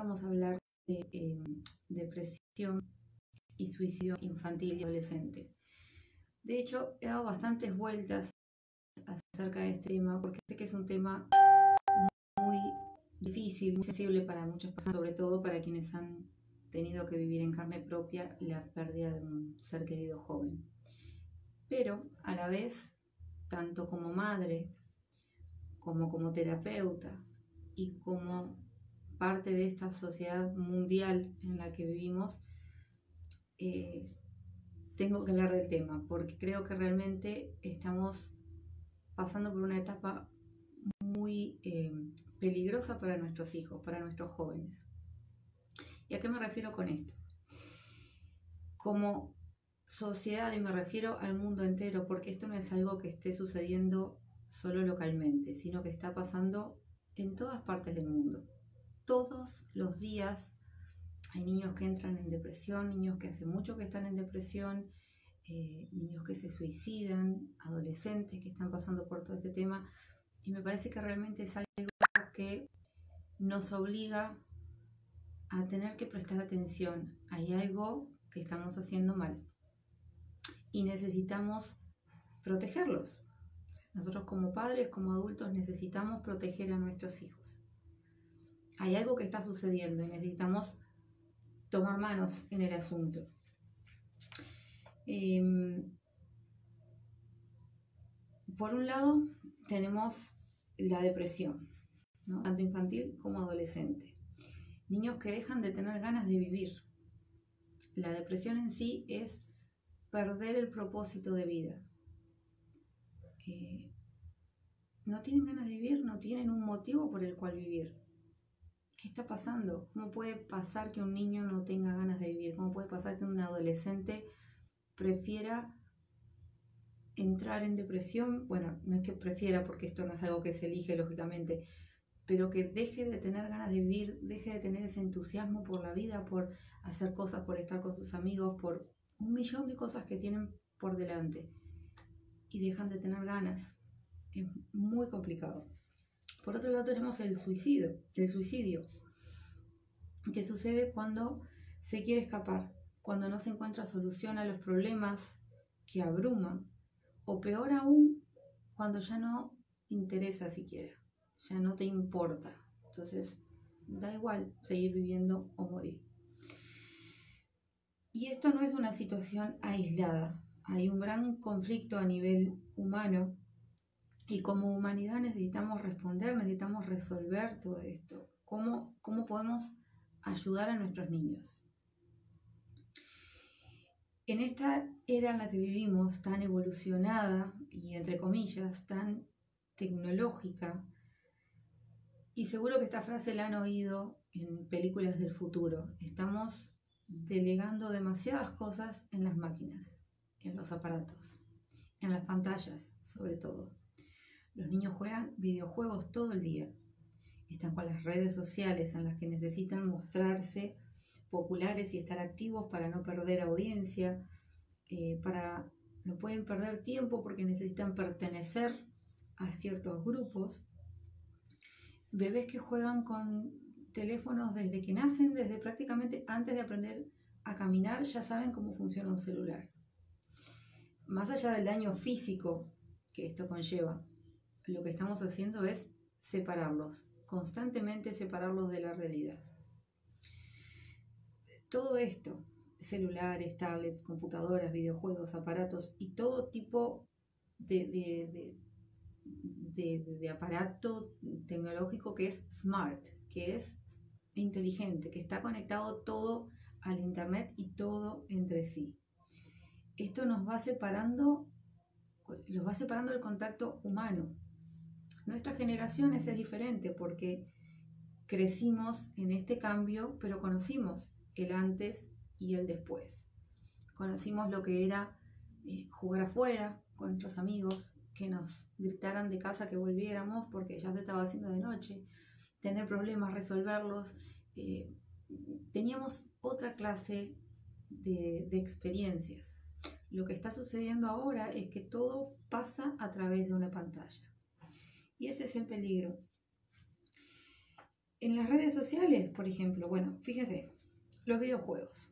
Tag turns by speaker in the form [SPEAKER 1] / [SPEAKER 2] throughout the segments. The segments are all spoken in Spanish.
[SPEAKER 1] Vamos a hablar de em, depresión y suicidio infantil y adolescente. De hecho, he dado bastantes vueltas acerca de este tema porque sé que es un tema muy difícil, muy sensible para muchas personas, sobre todo para quienes han tenido que vivir en carne propia la pérdida de un ser querido joven. Pero a la vez, tanto como madre, como como terapeuta y como parte de esta sociedad mundial en la que vivimos, eh, tengo que hablar del tema, porque creo que realmente estamos pasando por una etapa muy eh, peligrosa para nuestros hijos, para nuestros jóvenes. ¿Y a qué me refiero con esto? Como sociedad, y me refiero al mundo entero, porque esto no es algo que esté sucediendo solo localmente, sino que está pasando en todas partes del mundo. Todos los días hay niños que entran en depresión, niños que hace mucho que están en depresión, eh, niños que se suicidan, adolescentes que están pasando por todo este tema. Y me parece que realmente es algo que nos obliga a tener que prestar atención. Hay algo que estamos haciendo mal. Y necesitamos protegerlos. Nosotros como padres, como adultos, necesitamos proteger a nuestros hijos. Hay algo que está sucediendo y necesitamos tomar manos en el asunto. Em, por un lado, tenemos la depresión, tanto infantil como adolescente. Niños que dejan de tener ganas de vivir. La depresión en sí es perder el propósito de vida. Eh, no tienen ganas de vivir, no tienen un motivo por el cual vivir. ¿Qué está pasando? ¿Cómo puede pasar que un niño no tenga ganas de vivir? ¿Cómo puede pasar que un adolescente prefiera entrar en depresión? Bueno, no es que prefiera porque esto no es algo que se elige lógicamente, pero que deje de tener ganas de vivir, deje de tener ese entusiasmo por la vida, por hacer cosas, por estar con sus amigos, por un millón de cosas que tienen por delante y dejan de tener ganas. Es muy complicado. Por otro lado tenemos el suicidio, el suicidio, que sucede cuando se quiere escapar, cuando no se encuentra solución a los problemas que abruman, o peor aún, cuando ya no interesa siquiera, ya no te importa. Entonces, da igual seguir viviendo o morir. Y esto no es una situación aislada, hay un gran conflicto a nivel humano y como humanidad necesitamos responder, necesitamos resolver todo esto. ¿Cómo, cómo podemos ayudar a nuestros niños? En esta era en la que vivimos, tan evolucionada y entre comillas, tan tecnológica, y seguro que esta frase la han oído en películas del futuro, estamos delegando demasiadas cosas en las máquinas, en los aparatos, en las pantallas sobre todo. Los niños juegan videojuegos todo el día. Están con las redes sociales en las que necesitan mostrarse populares y estar activos para no perder audiencia, eh, para no pueden perder tiempo porque necesitan pertenecer a ciertos grupos. Bebés que juegan con teléfonos desde que nacen, desde prácticamente antes de aprender a caminar, ya saben cómo funciona un celular. Más allá del daño físico que esto conlleva, lo que estamos haciendo es separarlos, constantemente separarlos de la realidad. Todo esto, celulares, tablets, computadoras, videojuegos, aparatos y todo tipo de, de, aparato tecnológico que es smart, que es inteligente, que está conectado todo al Internet y todo entre sí. Esto nos va separando, nos va separando el contacto humano, Nuestra generación es diferente porque crecimos en este cambio, pero conocimos el antes y el después. Conocimos lo que era eh, jugar afuera con nuestros amigos, que nos gritaran de casa que volviéramos porque ya se estaba haciendo de noche, tener problemas, resolverlos. Eh, teníamos otra clase de experiencias. Lo que está sucediendo ahora es que todo pasa a través de una pantalla. Y ese es el peligro. En las redes sociales, por ejemplo, bueno, fíjense, los videojuegos.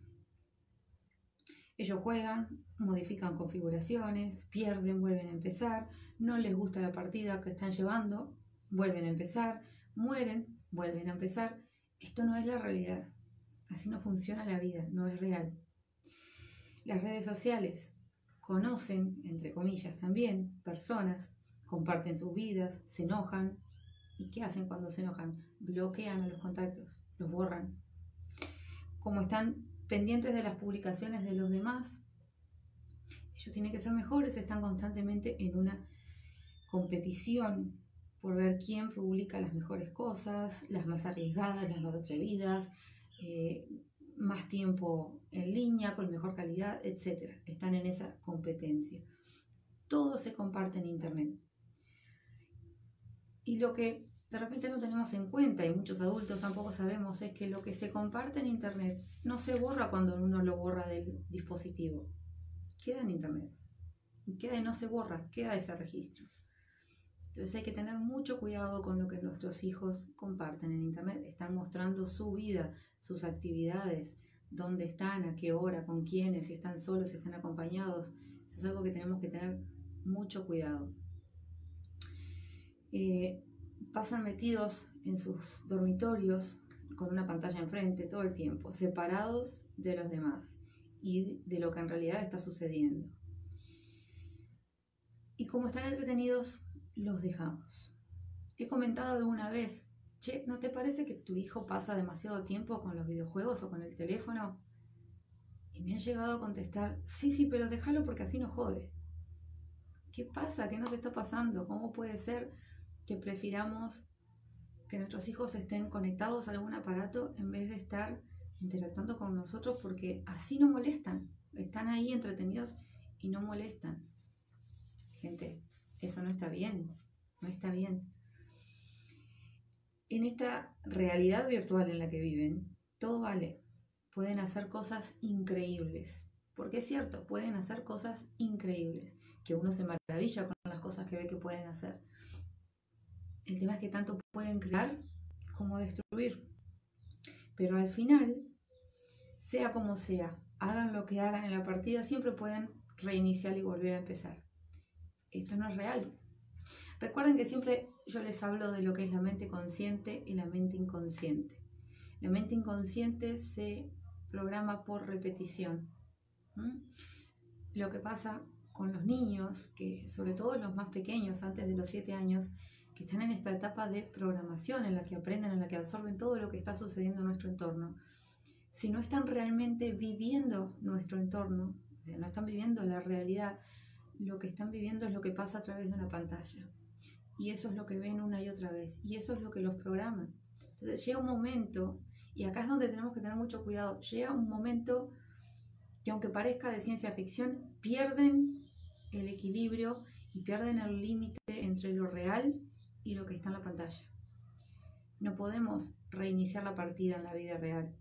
[SPEAKER 1] Ellos juegan, modifican configuraciones, pierden, vuelven a empezar, no les gusta la partida que están llevando, vuelven a empezar, mueren, vuelven a empezar. Esto no es la realidad. Así no funciona la vida, no es real. Las redes sociales conocen, entre comillas también, personas, comparten sus vidas, se enojan. ¿Y qué hacen cuando se enojan? Bloquean los contactos, los borran. Como están pendientes de las publicaciones de los demás, ellos tienen que ser mejores, están constantemente en una competición por ver quién publica las mejores cosas, las más arriesgadas, las más atrevidas, eh, más tiempo en línea, con mejor calidad, etc. Están en esa competencia. Todo se comparte en Internet. Y lo que de repente no tenemos en cuenta, y muchos adultos tampoco sabemos, es que lo que se comparte en Internet no se borra cuando uno lo borra del dispositivo. Queda en Internet. Queda y no se borra, queda ese registro. Entonces hay que tener mucho cuidado con lo que nuestros hijos comparten en Internet. Están mostrando su vida, sus actividades, dónde están, a qué hora, con quiénes, si están solos, si están acompañados. Eso es algo que tenemos que tener mucho cuidado. Eh, pasan metidos en sus dormitorios con una pantalla enfrente todo el tiempo, separados de los demás y de lo que en realidad está sucediendo. Y como están entretenidos, los dejamos. He comentado alguna vez che, ¿no te parece que tu hijo pasa demasiado tiempo con los videojuegos o con el teléfono? Y me han llegado a contestar, sí, sí, pero déjalo porque así no jode. ¿Qué pasa? ¿Qué nos está pasando? ¿Cómo puede ser que prefiramos que nuestros hijos estén conectados a algún aparato en vez de estar interactuando con nosotros porque así no molestan? Están ahí entretenidos y no molestan. Gente, eso no está bien, no está bien en esta realidad virtual en la que viven, todo vale. Pueden hacer cosas increíbles. Porque es cierto, pueden hacer cosas increíbles. Que uno se maravilla con las cosas que ve que pueden hacer. El tema es que tanto pueden crear como destruir. Pero al final, sea como sea, hagan lo que hagan en la partida, siempre pueden reiniciar y volver a empezar. Esto no es real. Recuerden que siempre yo les hablo de lo que es la mente consciente y la mente inconsciente. La mente inconsciente se programa por repetición. Lo que pasa con los niños, que sobre todo los más pequeños, antes de los 7 años, que están en esta etapa de programación en la que aprenden, en la que absorben todo lo que está sucediendo en nuestro entorno, si no están realmente viviendo nuestro entorno, no están viviendo la realidad, lo que están viviendo es lo que pasa a través de una pantalla. Y eso es lo que ven una y otra vez. Y eso es lo que los programan. Entonces llega un momento, y acá es donde tenemos que tener mucho cuidado, llega un momento que aunque parezca de ciencia ficción, pierden el equilibrio y pierden el límite entre lo real y lo que está en la pantalla. No podemos reiniciar la partida en la vida real.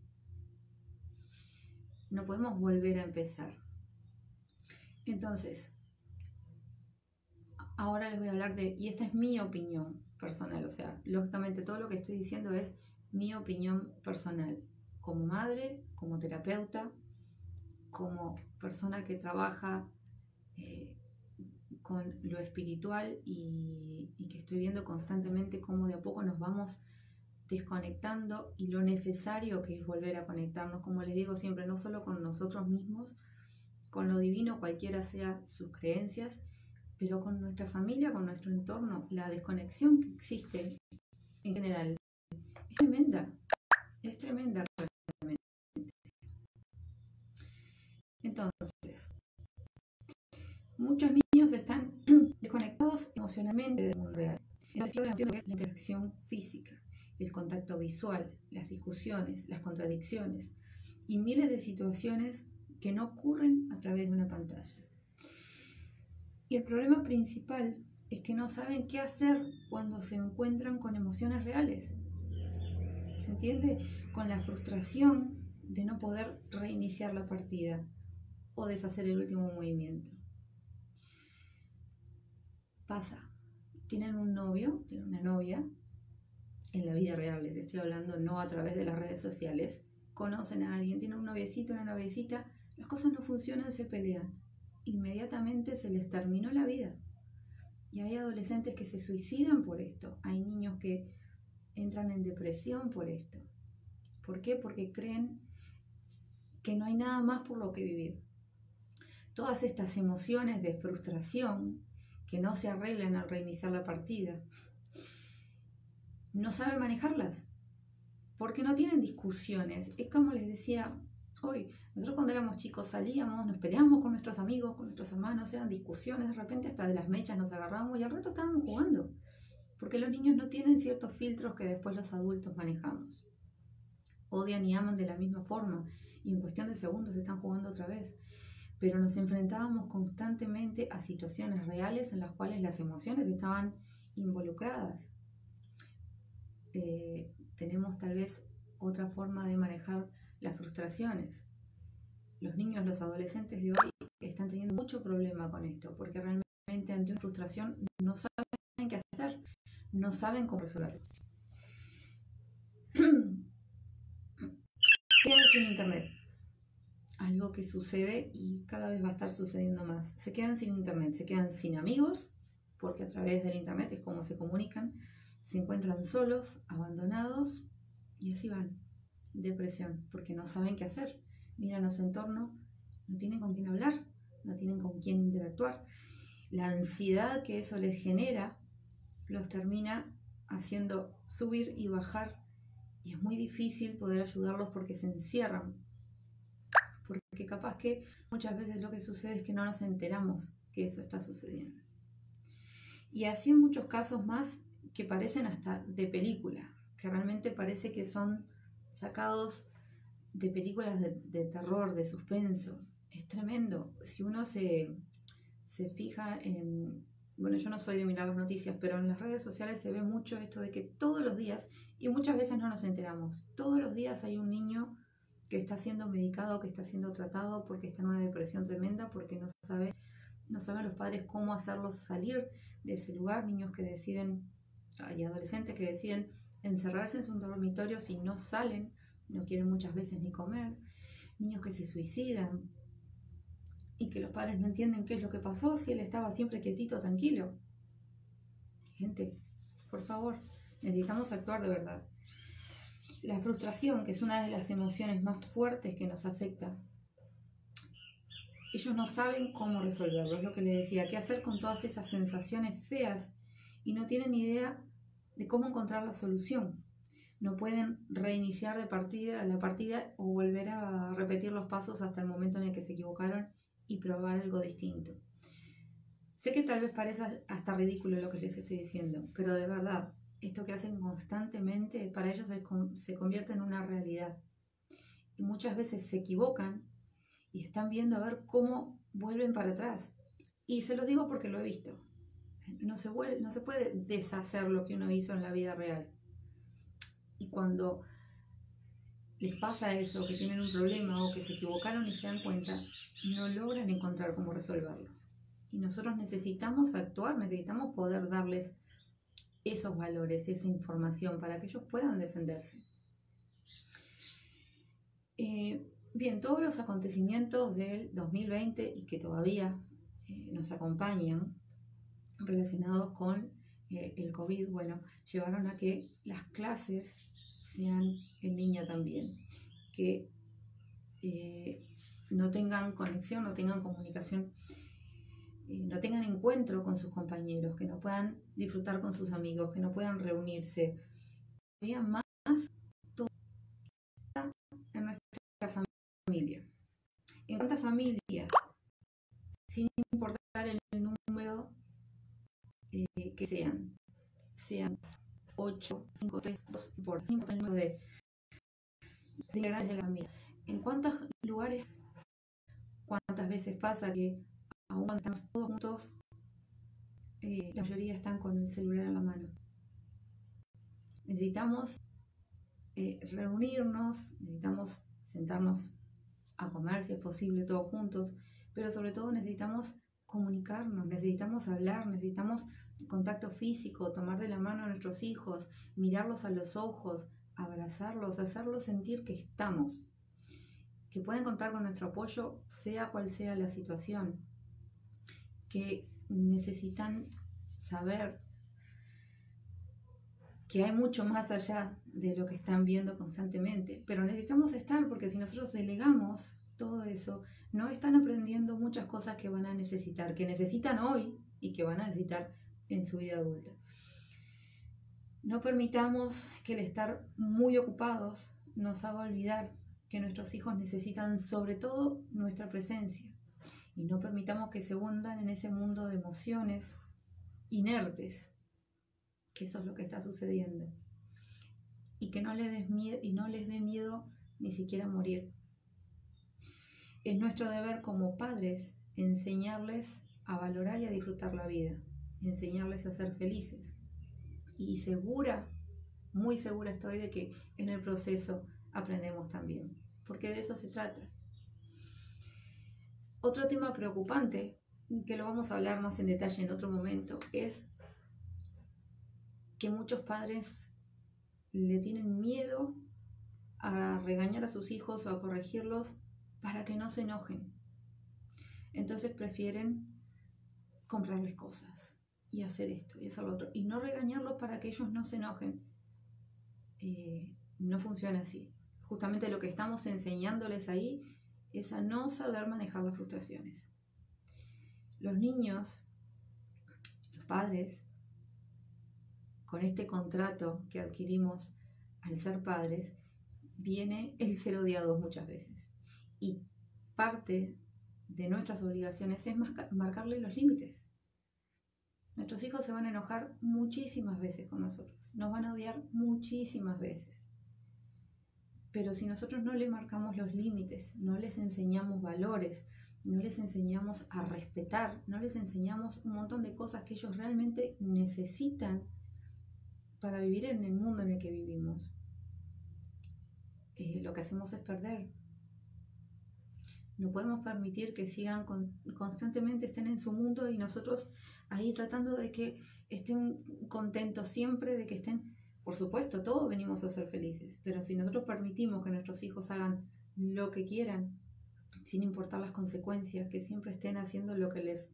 [SPEAKER 1] No podemos volver a empezar. Entonces, ahora les voy a hablar de, y esta es mi opinión personal, o sea, lógicamente todo lo que estoy diciendo es mi opinión personal, como madre, como terapeuta, como persona que trabaja eh, con lo espiritual y, que estoy viendo constantemente cómo de a poco nos vamos desconectando y lo necesario que es volver a conectarnos, como les digo siempre, no solo con nosotros mismos, con lo divino, cualquiera sea sus creencias, pero con nuestra familia, con nuestro entorno, la desconexión que existe en general es tremenda, es tremenda realmente. Entonces, muchos niños desconectados emocionalmente del mundo real. Entonces, la interacción física, el contacto visual, las discusiones, las contradicciones y miles de situaciones que no ocurren a través de una pantalla. Y el problema principal es que no saben qué hacer cuando se encuentran con emociones reales. ¿Se entiende? Con la frustración de no poder reiniciar la partida o deshacer el último movimiento. Pasa, tienen un novio, tienen una novia, en la vida real, les estoy hablando no a través de las redes sociales, conocen a alguien, tienen un noviecito, una noviecita, las cosas no funcionan, se pelean. Inmediatamente se les terminó la vida. Y hay adolescentes que se suicidan por esto. Hay niños que entran en depresión por esto. ¿Por qué? Porque creen que no hay nada más por lo que vivir. Todas estas emociones de frustración que no se arreglan al reiniciar la partida, no saben manejarlas, porque no tienen discusiones. Es como les decía hoy, nosotros cuando éramos chicos salíamos, nos peleábamos con nuestros amigos, con nuestros hermanos, eran discusiones, de repente hasta de las mechas nos agarramos y al rato estábamos jugando, porque los niños no tienen ciertos filtros que después los adultos manejamos. Odian y aman de la misma forma y en cuestión de segundos están jugando otra vez. Pero nos enfrentábamos constantemente a situaciones reales en las cuales las emociones estaban involucradas. Eh, tenemos tal vez otra forma de manejar las frustraciones. Los niños, los adolescentes de hoy están teniendo mucho problema con esto, porque realmente ante una frustración no saben qué hacer, no saben cómo resolverlo. Quedan sin internet. Algo que sucede y cada vez va a estar sucediendo más. Se quedan sin internet, se quedan sin amigos, porque a través del internet es como se comunican se encuentran solos, abandonados y así van. Depresión, porque no saben qué hacer. Miran a su entorno, no tienen con quién hablar, no tienen con quién interactuar. La ansiedad que eso les genera los termina haciendo subir y bajar y es muy difícil poder ayudarlos porque se encierran. Porque capaz que muchas veces lo que sucede es que no nos enteramos que eso está sucediendo. Y así muchos casos más que parecen hasta de película, que realmente parece que son sacados de películas de, terror, de suspenso. Es tremendo. Si uno se, se fija en, bueno, yo no soy de mirar las noticias, pero en las redes sociales se ve mucho esto de que todos los días, y muchas veces no nos enteramos, todos los días hay un niño que está siendo medicado, que está siendo tratado porque está en una depresión tremenda, porque no sabe, no saben los padres cómo hacerlos salir de ese lugar, niños que deciden hay adolescentes que deciden encerrarse en sus dormitorios y no salen, no quieren muchas veces ni comer, niños que se suicidan y que los padres no entienden qué es lo que pasó si él estaba siempre quietito, tranquilo. Gente, por favor, necesitamos actuar de verdad. La frustración, que es una de las emociones más fuertes que nos afecta, ellos no saben cómo resolverlo, es lo que le decía, qué hacer con todas esas sensaciones feas y no tienen idea de cómo encontrar la solución. No pueden reiniciar de partida, la partida o volver a repetir los pasos hasta el momento en el que se equivocaron y probar algo distinto. Sé que tal vez parezca hasta ridículo lo que les estoy diciendo, pero de verdad, esto que hacen constantemente para ellos se convierte en una realidad. Y muchas veces se equivocan y están viendo a ver cómo vuelven para atrás. Y se lo digo porque lo he visto no se, no se puede deshacer lo que uno hizo en la vida real. Y cuando les pasa eso, que tienen un problema o que se equivocaron y se dan cuenta, no logran encontrar cómo resolverlo. Y nosotros necesitamos actuar, necesitamos poder darles esos valores, esa información para que ellos puedan defenderse. Eh, bien, todos los acontecimientos del 2020 y que todavía eh, nos acompañan relacionados con eh, el COVID, bueno, llevaron a que las clases sean en línea también, que no tengan conexión, no tengan comunicación, no tengan encuentro con sus compañeros, que no puedan disfrutar con sus amigos, que no puedan reunirse. Había más en nuestra familia. En cuántas familias, sin importar el número eh, que sean, sean 8, 5, 3, 2, por el número de, de de la familia. ¿En cuántos lugares, cuántas veces pasa que aún estamos todos juntos, la mayoría están con el celular en la mano? Necesitamos eh, reunirnos, necesitamos sentarnos a comer si es posible todos juntos, pero sobre todo necesitamos comunicarnos, necesitamos hablar, necesitamos contacto físico, tomar de la mano a nuestros hijos, mirarlos a los ojos, abrazarlos, hacerlos sentir que estamos, que pueden contar con nuestro apoyo sea cual sea la situación, que necesitan saber que hay mucho más allá de lo que están viendo constantemente, pero necesitamos estar porque si nosotros delegamos todo eso, no están aprendiendo muchas cosas que van a necesitar, que necesitan hoy y que van a necesitar en su vida adulta. No permitamos que el estar muy ocupados nos haga olvidar que nuestros hijos necesitan sobre todo nuestra presencia y no permitamos que se hundan en ese mundo de emociones inertes, que eso es lo que está sucediendo, y que no les, des miedo, y no les dé miedo ni siquiera morir. Es nuestro deber como padres enseñarles a valorar y a disfrutar la vida, enseñarles a ser felices. Y segura, muy segura estoy de que en el proceso aprendemos también, porque de eso se trata. Otro tema preocupante, que lo vamos a hablar más en detalle en otro momento, es que muchos padres le tienen miedo a regañar a sus hijos o a corregirlos para que no se enojen. Entonces prefieren comprarles cosas y hacer esto y hacer lo otro y no regañarlos para que ellos no se enojen. Eh, no funciona así. Justamente lo que estamos enseñándoles ahí es a no saber manejar las frustraciones. Los niños, los padres, con este contrato que adquirimos al ser padres, viene el ser odiados muchas veces. Y parte de nuestras obligaciones es marcarle los límites. Nuestros hijos se van a enojar muchísimas veces con nosotros, nos van a odiar muchísimas veces. Pero si nosotros no le marcamos los límites, no les enseñamos valores, no les enseñamos a respetar, no les enseñamos un montón de cosas que ellos realmente necesitan para vivir en el mundo en el que vivimos, eh, lo que hacemos es perder. No podemos permitir que sigan constantemente, estén en su mundo y nosotros ahí tratando de que estén contentos siempre, de que estén, por supuesto, todos venimos a ser felices, pero si nosotros permitimos que nuestros hijos hagan lo que quieran, sin importar las consecuencias, que siempre estén haciendo lo que les,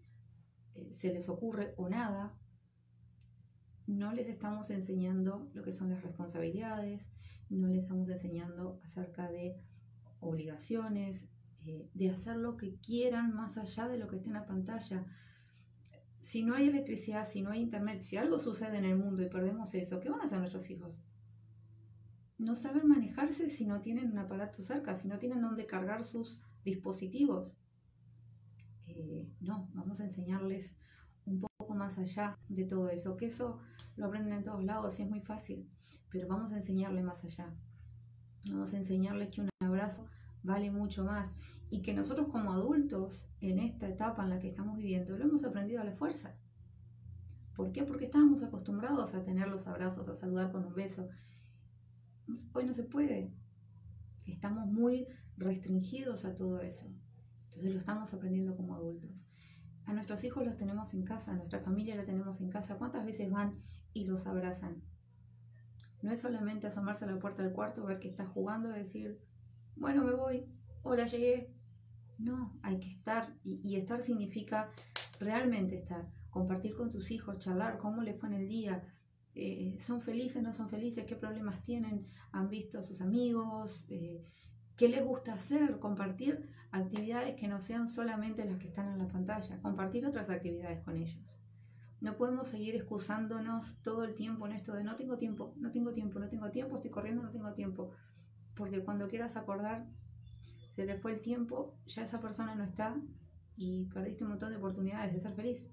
[SPEAKER 1] eh, se les ocurre o nada, no les estamos enseñando lo que son las responsabilidades, no les estamos enseñando acerca de obligaciones, eh, de hacer lo que quieran más allá de lo que esté en la pantalla. Si no hay electricidad, si no hay internet, si algo sucede en el mundo y perdemos eso, ¿qué van a hacer nuestros hijos? No saben manejarse si no tienen un aparato cerca, si no tienen dónde cargar sus dispositivos. Eh, no, vamos a enseñarles un poco más allá de todo eso, que eso lo aprenden en todos lados y es muy fácil, pero vamos a enseñarle más allá. Vamos a enseñarles que un abrazo vale mucho más y que nosotros como adultos en esta etapa en la que estamos viviendo lo hemos aprendido a la fuerza. ¿Por qué? Porque estábamos acostumbrados a tener los abrazos, a saludar con un beso. Hoy no se puede. Estamos muy restringidos a todo eso. Entonces lo estamos aprendiendo como adultos. A nuestros hijos los tenemos en casa, a nuestra familia la tenemos en casa. ¿Cuántas veces van y los abrazan? No es solamente asomarse a la puerta del cuarto, ver que está jugando y decir, bueno, me voy, hola, llegué. No, hay que estar. Y, estar significa realmente estar. Compartir con tus hijos, charlar cómo les fue en el día. Eh, ¿Son felices, no son felices? ¿Qué problemas tienen? ¿Han visto a sus amigos? Eh, ¿Qué les gusta hacer? Compartir actividades que no sean solamente las que están en la pantalla, compartir otras actividades con ellos. No podemos seguir excusándonos todo el tiempo en esto de no tengo tiempo, no tengo tiempo, no tengo tiempo, estoy corriendo, no tengo tiempo. Porque cuando quieras acordar, se te fue el tiempo, ya esa persona no está y perdiste un montón de oportunidades de ser feliz.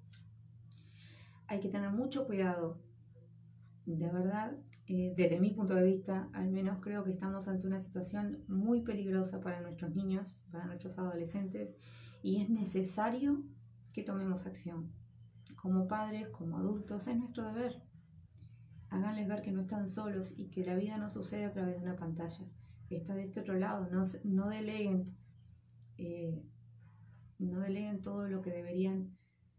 [SPEAKER 1] Hay que tener mucho cuidado, de verdad, eh, desde mi punto de vista, al menos creo que estamos ante una situación muy peligrosa para nuestros niños, para nuestros adolescentes, y es necesario que tomemos acción. Como padres, como adultos, es nuestro deber. Háganles ver que no están solos y que la vida no sucede a través de una pantalla. Está de este otro lado. No, no deleguen, eh, no deleguen todo lo que deberían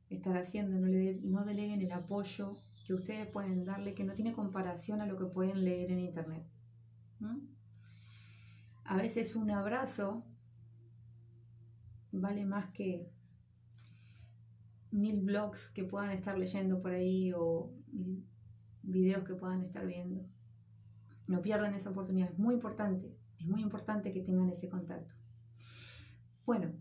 [SPEAKER 1] estar haciendo, no, le, no deleguen el apoyo que ustedes pueden darle, que no tiene comparación a lo que pueden leer en internet. A veces un abrazo vale más que mil blogs que puedan estar leyendo por ahí o mil videos que puedan estar viendo. No pierdan esa oportunidad, es muy importante, es muy importante que tengan ese contacto. Bueno,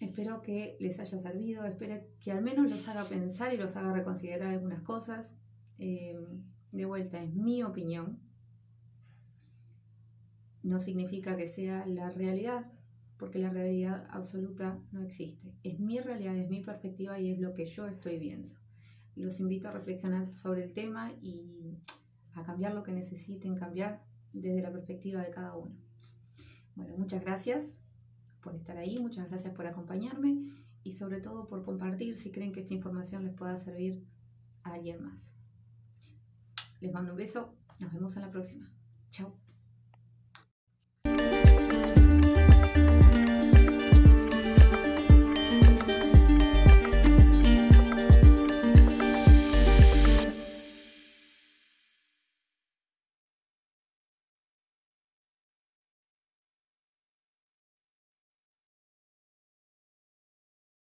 [SPEAKER 1] espero que les haya servido, espero que al menos los haga pensar y los haga reconsiderar algunas cosas. Eh, de vuelta, es mi opinión. No significa que sea la realidad, porque la realidad absoluta no existe. Es mi realidad, es mi perspectiva y es lo que yo estoy viendo. Los invito a reflexionar sobre el tema y a cambiar lo que necesiten cambiar desde la perspectiva de cada uno. Bueno, muchas gracias por estar ahí, muchas gracias por acompañarme y sobre todo por compartir si creen que esta información les pueda servir a alguien más. Les mando un beso, nos vemos en la próxima. Chao.